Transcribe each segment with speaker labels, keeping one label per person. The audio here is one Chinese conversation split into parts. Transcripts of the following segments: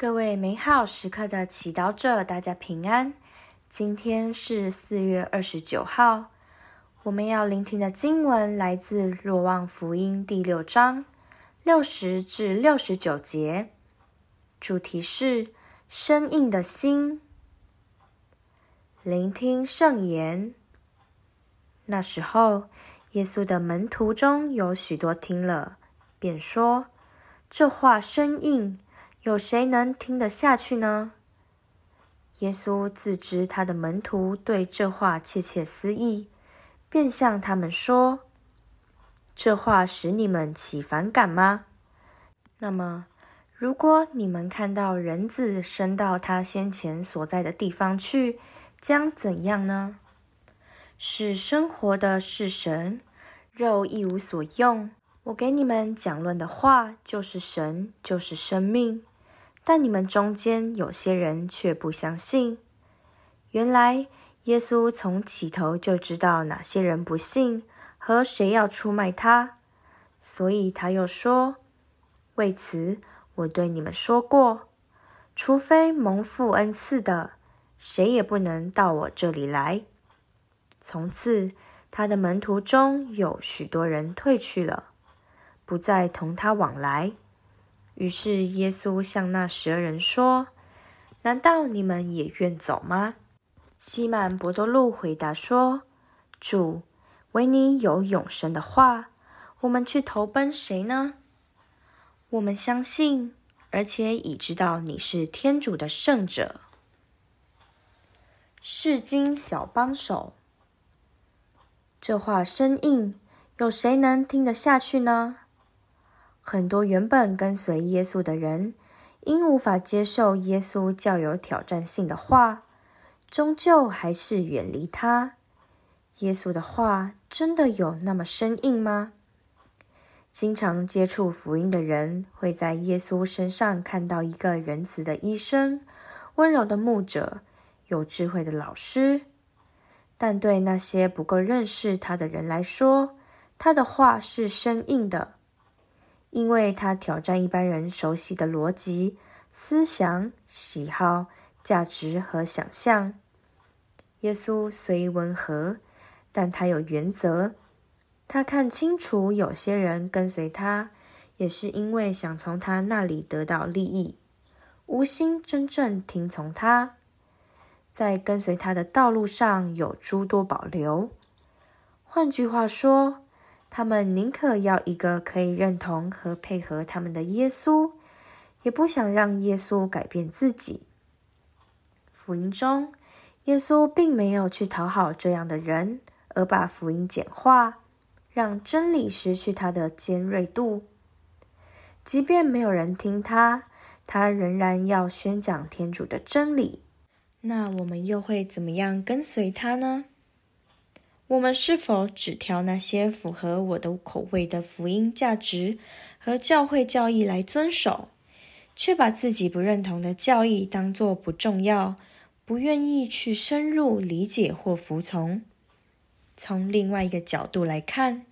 Speaker 1: 各位美好时刻的祈祷者，大家平安。今天是四月二十九号，我们要聆听的经文来自《若望福音》第六章六十至六十九节，主题是生硬的心。聆听圣言。那时候，耶稣的门徒中有许多听了，便说：“这话生硬。”有谁能听得下去呢？耶稣自知他的门徒对这话窃窃私议，便向他们说：“这话使你们起反感吗？那么，如果你们看到人子升到他先前所在的地方去，将怎样呢？使生活的是神，肉一无所用。我给你们讲论的话，就是神，就是生命。”但你们中间有些人却不相信。原来耶稣从起头就知道哪些人不信和谁要出卖他，所以他又说：“为此，我对你们说过，除非蒙父恩赐的，谁也不能到我这里来。”从此，他的门徒中有许多人退去了，不再同他往来。于是耶稣向那十二人说：“难道你们也愿走吗？”西满伯多禄回答说：“主，唯你有永生的话，我们去投奔谁呢？我们相信，而且已知道你是天主的圣者。”释经小帮手，这话生硬，有谁能听得下去呢？很多原本跟随耶稣的人，因无法接受耶稣较有挑战性的话，终究还是远离他。耶稣的话真的有那么生硬吗？经常接触福音的人，会在耶稣身上看到一个仁慈的医生、温柔的牧者、有智慧的老师。但对那些不够认识他的人来说，他的话是生硬的。因为他挑战一般人熟悉的逻辑、思想、喜好、价值和想象。耶稣虽温和，但他有原则。他看清楚，有些人跟随他，也是因为想从他那里得到利益，无心真正听从他。在跟随他的道路上有诸多保留。换句话说，他们宁可要一个可以认同和配合他们的耶稣，也不想让耶稣改变自己。福音中，耶稣并没有去讨好这样的人，而把福音简化，让真理失去它的尖锐度。即便没有人听他，他仍然要宣讲天主的真理。那我们又会怎么样跟随他呢？我们是否只挑那些符合我的口味的福音价值和教会教义来遵守，却把自己不认同的教义当作不重要，不愿意去深入理解或服从？从另外一个角度来看，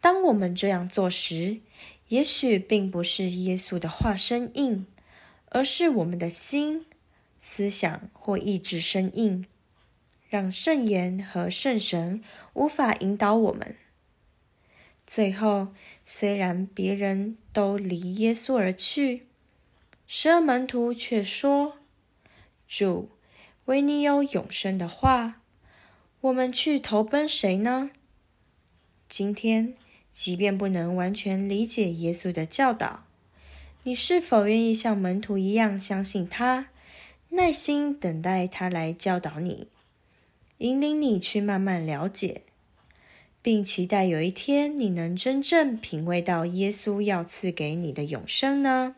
Speaker 1: 当我们这样做时，也许并不是耶稣的话生硬，而是我们的心、思想或意志生硬。让圣言和圣神无法引导我们。最后，虽然别人都离耶稣而去，十二门徒却说：“主，唯你有永生的话，我们去投奔谁呢？”今天，即便不能完全理解耶稣的教导，你是否愿意像门徒一样相信他，耐心等待他来教导你？引领你去慢慢了解，并期待有一天你能真正品味到耶稣要赐给你的永生呢？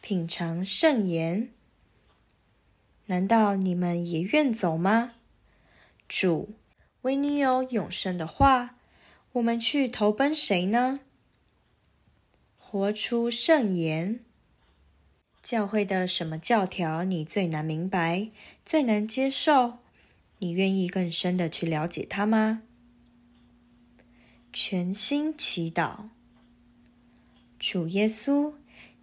Speaker 1: 品尝圣言，难道你们也愿走吗？主，唯你有永生的话，我们去投奔谁呢？活出圣言。教会的什么教条你最难明白、最难接受？你愿意更深的去了解他吗？全心祈祷，主耶稣，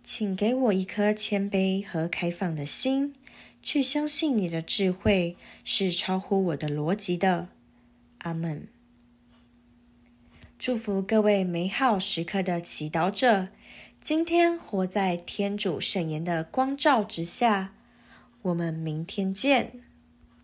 Speaker 1: 请给我一颗谦卑和开放的心，去相信你的智慧是超乎我的逻辑的。阿门。祝福各位美好时刻的祈祷者，今天活在天主圣言的光照之下。我们明天见。